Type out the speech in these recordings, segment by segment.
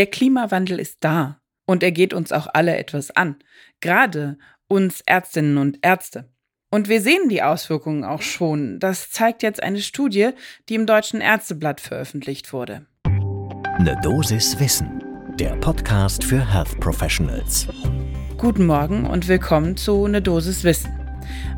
Der Klimawandel ist da und er geht uns auch alle etwas an, gerade uns Ärztinnen und Ärzte. Und wir sehen die Auswirkungen auch schon. Das zeigt jetzt eine Studie, die im Deutschen Ärzteblatt veröffentlicht wurde. Ne Dosis Wissen, der Podcast für Health Professionals. Guten Morgen und willkommen zu Ne Dosis Wissen.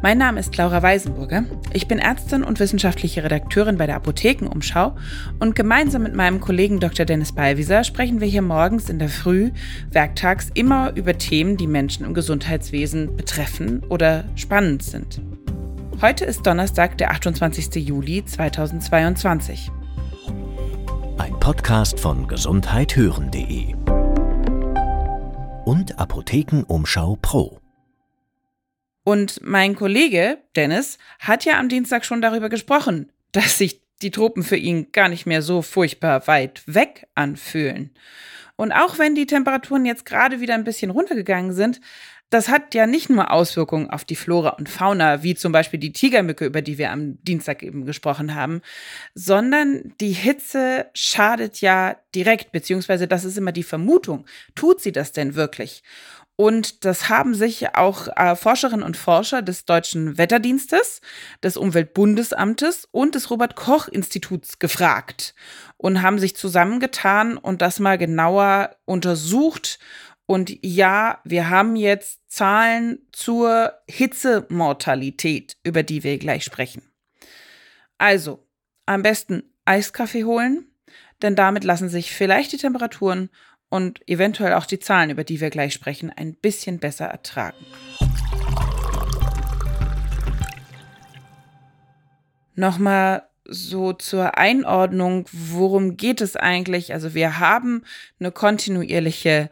Mein Name ist Laura Weisenburger. Ich bin Ärztin und wissenschaftliche Redakteurin bei der Apothekenumschau und gemeinsam mit meinem Kollegen Dr. Dennis Ballwieser sprechen wir hier morgens in der Früh, werktags immer über Themen, die Menschen im Gesundheitswesen betreffen oder spannend sind. Heute ist Donnerstag, der 28. Juli 2022. Ein Podcast von gesundheithören.de und Apothekenumschau Pro. Und mein Kollege Dennis hat ja am Dienstag schon darüber gesprochen, dass sich die Tropen für ihn gar nicht mehr so furchtbar weit weg anfühlen. Und auch wenn die Temperaturen jetzt gerade wieder ein bisschen runtergegangen sind, das hat ja nicht nur Auswirkungen auf die Flora und Fauna, wie zum Beispiel die Tigermücke, über die wir am Dienstag eben gesprochen haben, sondern die Hitze schadet ja direkt, beziehungsweise das ist immer die Vermutung. Tut sie das denn wirklich? Und das haben sich auch äh, Forscherinnen und Forscher des Deutschen Wetterdienstes, des Umweltbundesamtes und des Robert Koch Instituts gefragt und haben sich zusammengetan und das mal genauer untersucht. Und ja, wir haben jetzt Zahlen zur Hitzemortalität, über die wir gleich sprechen. Also, am besten Eiskaffee holen, denn damit lassen sich vielleicht die Temperaturen und eventuell auch die Zahlen, über die wir gleich sprechen, ein bisschen besser ertragen. Nochmal so zur Einordnung, worum geht es eigentlich? Also wir haben eine kontinuierliche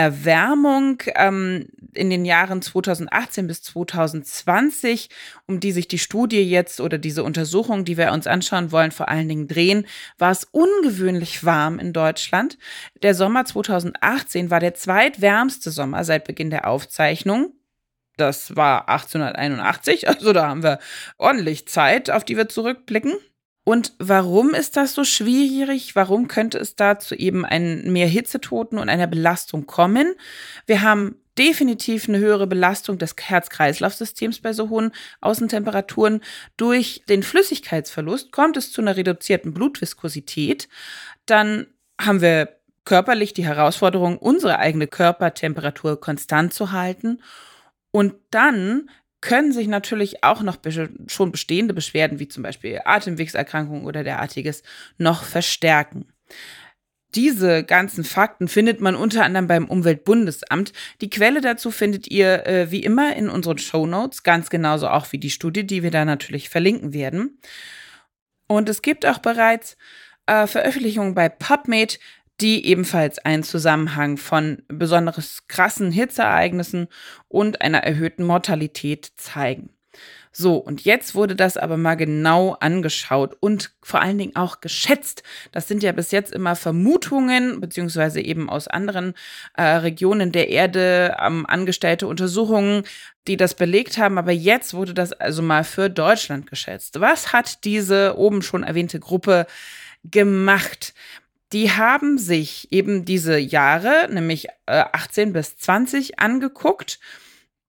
Erwärmung ähm, in den Jahren 2018 bis 2020, um die sich die Studie jetzt oder diese Untersuchung, die wir uns anschauen wollen, vor allen Dingen drehen, war es ungewöhnlich warm in Deutschland. Der Sommer 2018 war der zweitwärmste Sommer seit Beginn der Aufzeichnung. Das war 1881, also da haben wir ordentlich Zeit, auf die wir zurückblicken. Und warum ist das so schwierig? Warum könnte es dazu eben ein mehr Hitzetoten und einer Belastung kommen? Wir haben definitiv eine höhere Belastung des Herz-Kreislauf-Systems bei so hohen Außentemperaturen. Durch den Flüssigkeitsverlust kommt es zu einer reduzierten Blutviskosität. Dann haben wir körperlich die Herausforderung, unsere eigene Körpertemperatur konstant zu halten. Und dann können sich natürlich auch noch schon bestehende Beschwerden wie zum Beispiel Atemwegserkrankungen oder derartiges noch verstärken. Diese ganzen Fakten findet man unter anderem beim Umweltbundesamt. Die Quelle dazu findet ihr äh, wie immer in unseren Show Notes, ganz genauso auch wie die Studie, die wir da natürlich verlinken werden. Und es gibt auch bereits äh, Veröffentlichungen bei PubMed, die ebenfalls einen Zusammenhang von besonders krassen Hitzeereignissen und einer erhöhten Mortalität zeigen. So, und jetzt wurde das aber mal genau angeschaut und vor allen Dingen auch geschätzt. Das sind ja bis jetzt immer Vermutungen, beziehungsweise eben aus anderen äh, Regionen der Erde ähm, angestellte Untersuchungen, die das belegt haben. Aber jetzt wurde das also mal für Deutschland geschätzt. Was hat diese oben schon erwähnte Gruppe gemacht? Die haben sich eben diese Jahre, nämlich äh, 18 bis 20, angeguckt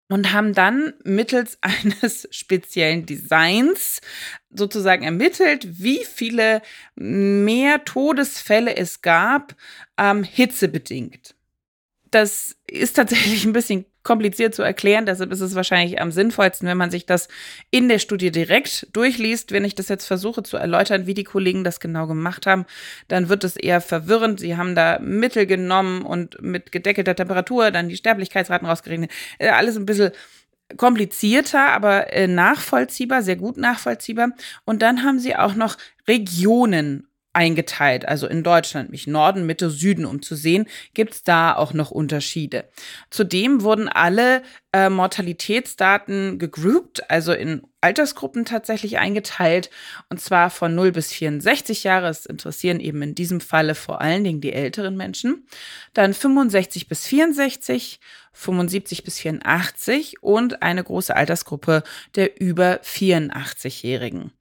und haben dann mittels eines speziellen Designs sozusagen ermittelt, wie viele mehr Todesfälle es gab, ähm, hitzebedingt. Das ist tatsächlich ein bisschen kompliziert zu erklären. Deshalb ist es wahrscheinlich am sinnvollsten, wenn man sich das in der Studie direkt durchliest. Wenn ich das jetzt versuche zu erläutern, wie die Kollegen das genau gemacht haben, dann wird es eher verwirrend. Sie haben da Mittel genommen und mit gedeckelter Temperatur dann die Sterblichkeitsraten rausgerechnet. Äh, alles ein bisschen komplizierter, aber äh, nachvollziehbar, sehr gut nachvollziehbar. Und dann haben sie auch noch Regionen eingeteilt, also in Deutschland, mich Norden, Mitte, Süden, um zu sehen, gibt es da auch noch Unterschiede. Zudem wurden alle äh, Mortalitätsdaten gegroupt, also in Altersgruppen tatsächlich eingeteilt, und zwar von 0 bis 64 Jahre. Es interessieren eben in diesem Falle vor allen Dingen die älteren Menschen. Dann 65 bis 64, 75 bis 84 und eine große Altersgruppe der über 84-Jährigen.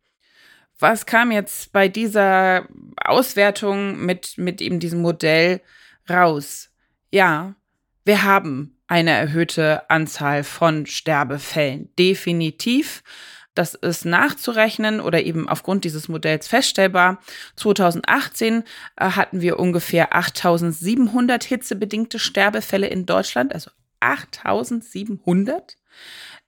Was kam jetzt bei dieser Auswertung mit, mit eben diesem Modell raus. Ja, wir haben eine erhöhte Anzahl von Sterbefällen. Definitiv. Das ist nachzurechnen oder eben aufgrund dieses Modells feststellbar. 2018 äh, hatten wir ungefähr 8700 hitzebedingte Sterbefälle in Deutschland, also 8700.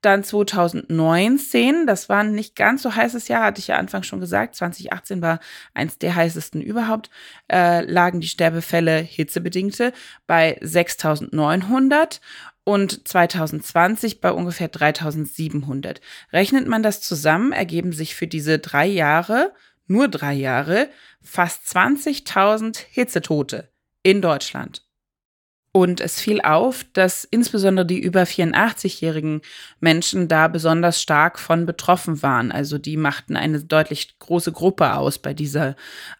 Dann 2019, das war ein nicht ganz so heißes Jahr, hatte ich ja Anfang schon gesagt. 2018 war eins der heißesten überhaupt. Äh, lagen die Sterbefälle hitzebedingte bei 6900 und 2020 bei ungefähr 3700. Rechnet man das zusammen, ergeben sich für diese drei Jahre, nur drei Jahre, fast 20.000 Hitzetote in Deutschland. Und es fiel auf, dass insbesondere die über 84-jährigen Menschen da besonders stark von betroffen waren. Also die machten eine deutlich große Gruppe aus bei dieser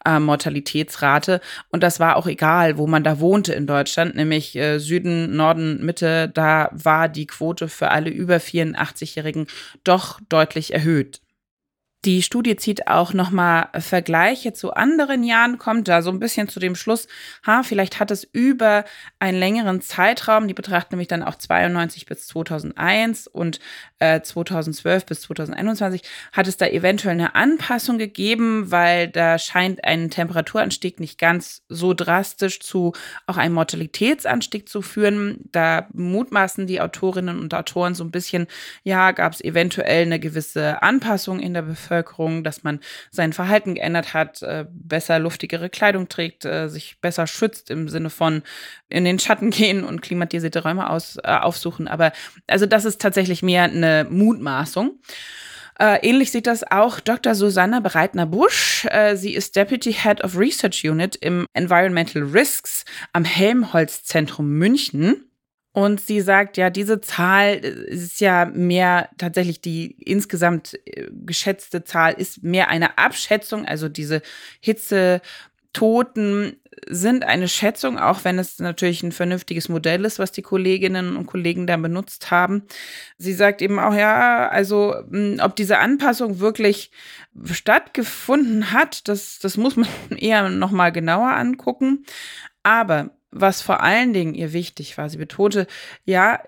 äh, Mortalitätsrate. Und das war auch egal, wo man da wohnte in Deutschland, nämlich äh, Süden, Norden, Mitte. Da war die Quote für alle über 84-Jährigen doch deutlich erhöht. Die Studie zieht auch nochmal Vergleiche zu anderen Jahren, kommt da so ein bisschen zu dem Schluss, ha, vielleicht hat es über einen längeren Zeitraum, die betrachten nämlich dann auch 92 bis 2001 und äh, 2012 bis 2021, hat es da eventuell eine Anpassung gegeben, weil da scheint ein Temperaturanstieg nicht ganz so drastisch zu auch einem Mortalitätsanstieg zu führen. Da mutmaßen die Autorinnen und Autoren so ein bisschen, ja, gab es eventuell eine gewisse Anpassung in der Bevölkerung Bevölkerung, dass man sein Verhalten geändert hat, äh, besser luftigere Kleidung trägt, äh, sich besser schützt im Sinne von in den Schatten gehen und klimatisierte Räume aus, äh, aufsuchen. Aber also das ist tatsächlich mehr eine Mutmaßung. Äh, ähnlich sieht das auch Dr. Susanne Breitner-Busch. Sie ist Deputy Head of Research Unit im Environmental Risks am Helmholtz-Zentrum München. Und sie sagt, ja, diese Zahl äh, ist ja mehr tatsächlich die insgesamt äh, geschätzte Zahl ist mehr eine Abschätzung. Also diese Hitzetoten sind eine Schätzung, auch wenn es natürlich ein vernünftiges Modell ist, was die Kolleginnen und Kollegen da benutzt haben. Sie sagt eben auch, ja, also hm, ob diese Anpassung wirklich stattgefunden hat, das, das muss man eher nochmal genauer angucken. Aber was vor allen Dingen ihr wichtig war. Sie betonte, ja,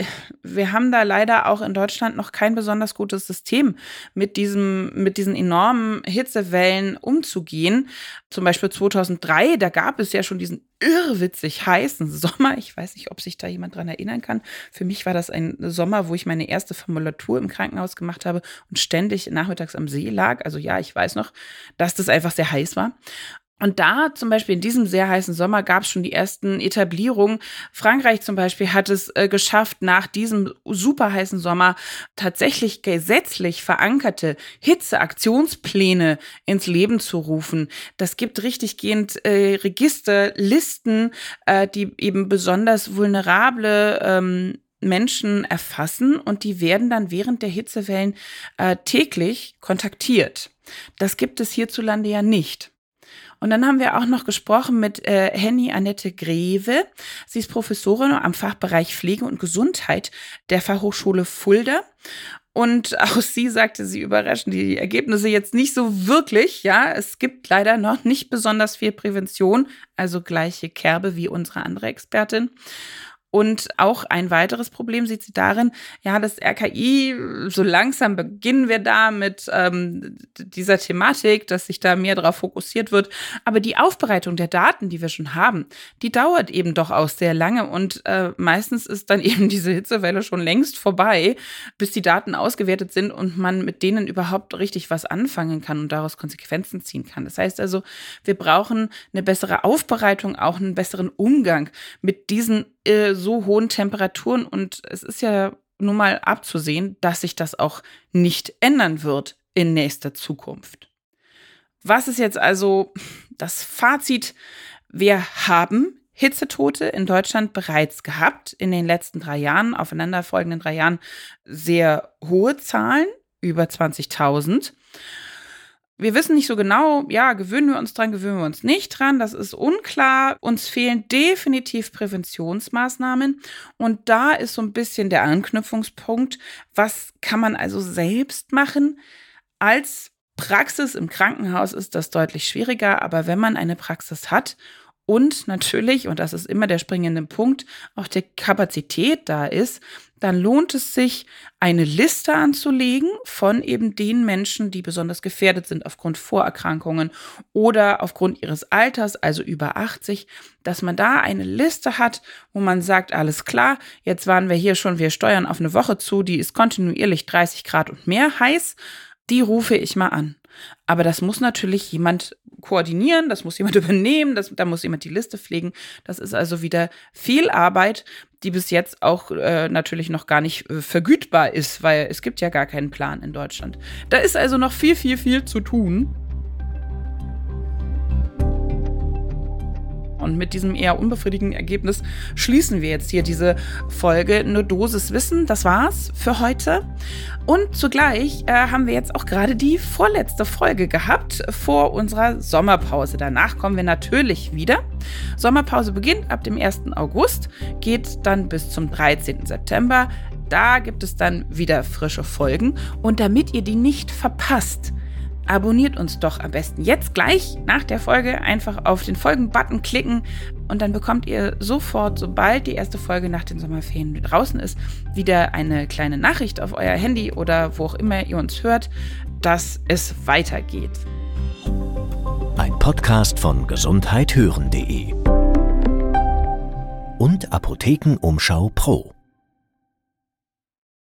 wir haben da leider auch in Deutschland noch kein besonders gutes System, mit diesem, mit diesen enormen Hitzewellen umzugehen. Zum Beispiel 2003, da gab es ja schon diesen irrwitzig heißen Sommer. Ich weiß nicht, ob sich da jemand dran erinnern kann. Für mich war das ein Sommer, wo ich meine erste Formulatur im Krankenhaus gemacht habe und ständig nachmittags am See lag. Also ja, ich weiß noch, dass das einfach sehr heiß war. Und da zum Beispiel in diesem sehr heißen Sommer gab es schon die ersten Etablierungen. Frankreich zum Beispiel hat es äh, geschafft, nach diesem super heißen Sommer tatsächlich gesetzlich verankerte Hitzeaktionspläne ins Leben zu rufen. Das gibt richtiggehend äh, Register, Listen, äh, die eben besonders vulnerable ähm, Menschen erfassen und die werden dann während der Hitzewellen äh, täglich kontaktiert. Das gibt es hierzulande ja nicht. Und dann haben wir auch noch gesprochen mit äh, Henny Annette Greve. Sie ist Professorin am Fachbereich Pflege und Gesundheit der Fachhochschule Fulda. Und auch sie sagte, sie überraschen die Ergebnisse jetzt nicht so wirklich. Ja, es gibt leider noch nicht besonders viel Prävention, also gleiche Kerbe wie unsere andere Expertin. Und auch ein weiteres Problem sieht sie darin, ja, das RKI, so langsam beginnen wir da mit ähm, dieser Thematik, dass sich da mehr darauf fokussiert wird. Aber die Aufbereitung der Daten, die wir schon haben, die dauert eben doch auch sehr lange. Und äh, meistens ist dann eben diese Hitzewelle schon längst vorbei, bis die Daten ausgewertet sind und man mit denen überhaupt richtig was anfangen kann und daraus Konsequenzen ziehen kann. Das heißt also, wir brauchen eine bessere Aufbereitung, auch einen besseren Umgang mit diesen äh, so hohen Temperaturen und es ist ja nun mal abzusehen, dass sich das auch nicht ändern wird in nächster Zukunft. Was ist jetzt also das Fazit? Wir haben Hitzetote in Deutschland bereits gehabt in den letzten drei Jahren, aufeinanderfolgenden drei Jahren sehr hohe Zahlen, über 20.000. Wir wissen nicht so genau, ja, gewöhnen wir uns dran, gewöhnen wir uns nicht dran, das ist unklar. Uns fehlen definitiv Präventionsmaßnahmen und da ist so ein bisschen der Anknüpfungspunkt, was kann man also selbst machen? Als Praxis im Krankenhaus ist das deutlich schwieriger, aber wenn man eine Praxis hat und natürlich, und das ist immer der springende Punkt, auch die Kapazität da ist, dann lohnt es sich, eine Liste anzulegen von eben den Menschen, die besonders gefährdet sind aufgrund Vorerkrankungen oder aufgrund ihres Alters, also über 80, dass man da eine Liste hat, wo man sagt, alles klar, jetzt waren wir hier schon, wir steuern auf eine Woche zu, die ist kontinuierlich 30 Grad und mehr heiß, die rufe ich mal an. Aber das muss natürlich jemand koordinieren, das muss jemand übernehmen, das, da muss jemand die Liste pflegen. Das ist also wieder viel Arbeit, die bis jetzt auch äh, natürlich noch gar nicht äh, vergütbar ist, weil es gibt ja gar keinen Plan in Deutschland. Da ist also noch viel, viel, viel zu tun. Und mit diesem eher unbefriedigenden Ergebnis schließen wir jetzt hier diese Folge. Eine Dosis Wissen, das war's für heute. Und zugleich äh, haben wir jetzt auch gerade die vorletzte Folge gehabt vor unserer Sommerpause. Danach kommen wir natürlich wieder. Sommerpause beginnt ab dem 1. August, geht dann bis zum 13. September. Da gibt es dann wieder frische Folgen. Und damit ihr die nicht verpasst, abonniert uns doch am besten jetzt gleich nach der Folge einfach auf den Folgen-Button klicken und dann bekommt ihr sofort, sobald die erste Folge nach den Sommerferien draußen ist, wieder eine kleine Nachricht auf euer Handy oder wo auch immer ihr uns hört, dass es weitergeht. Ein Podcast von gesundheithören.de und Apothekenumschau Pro.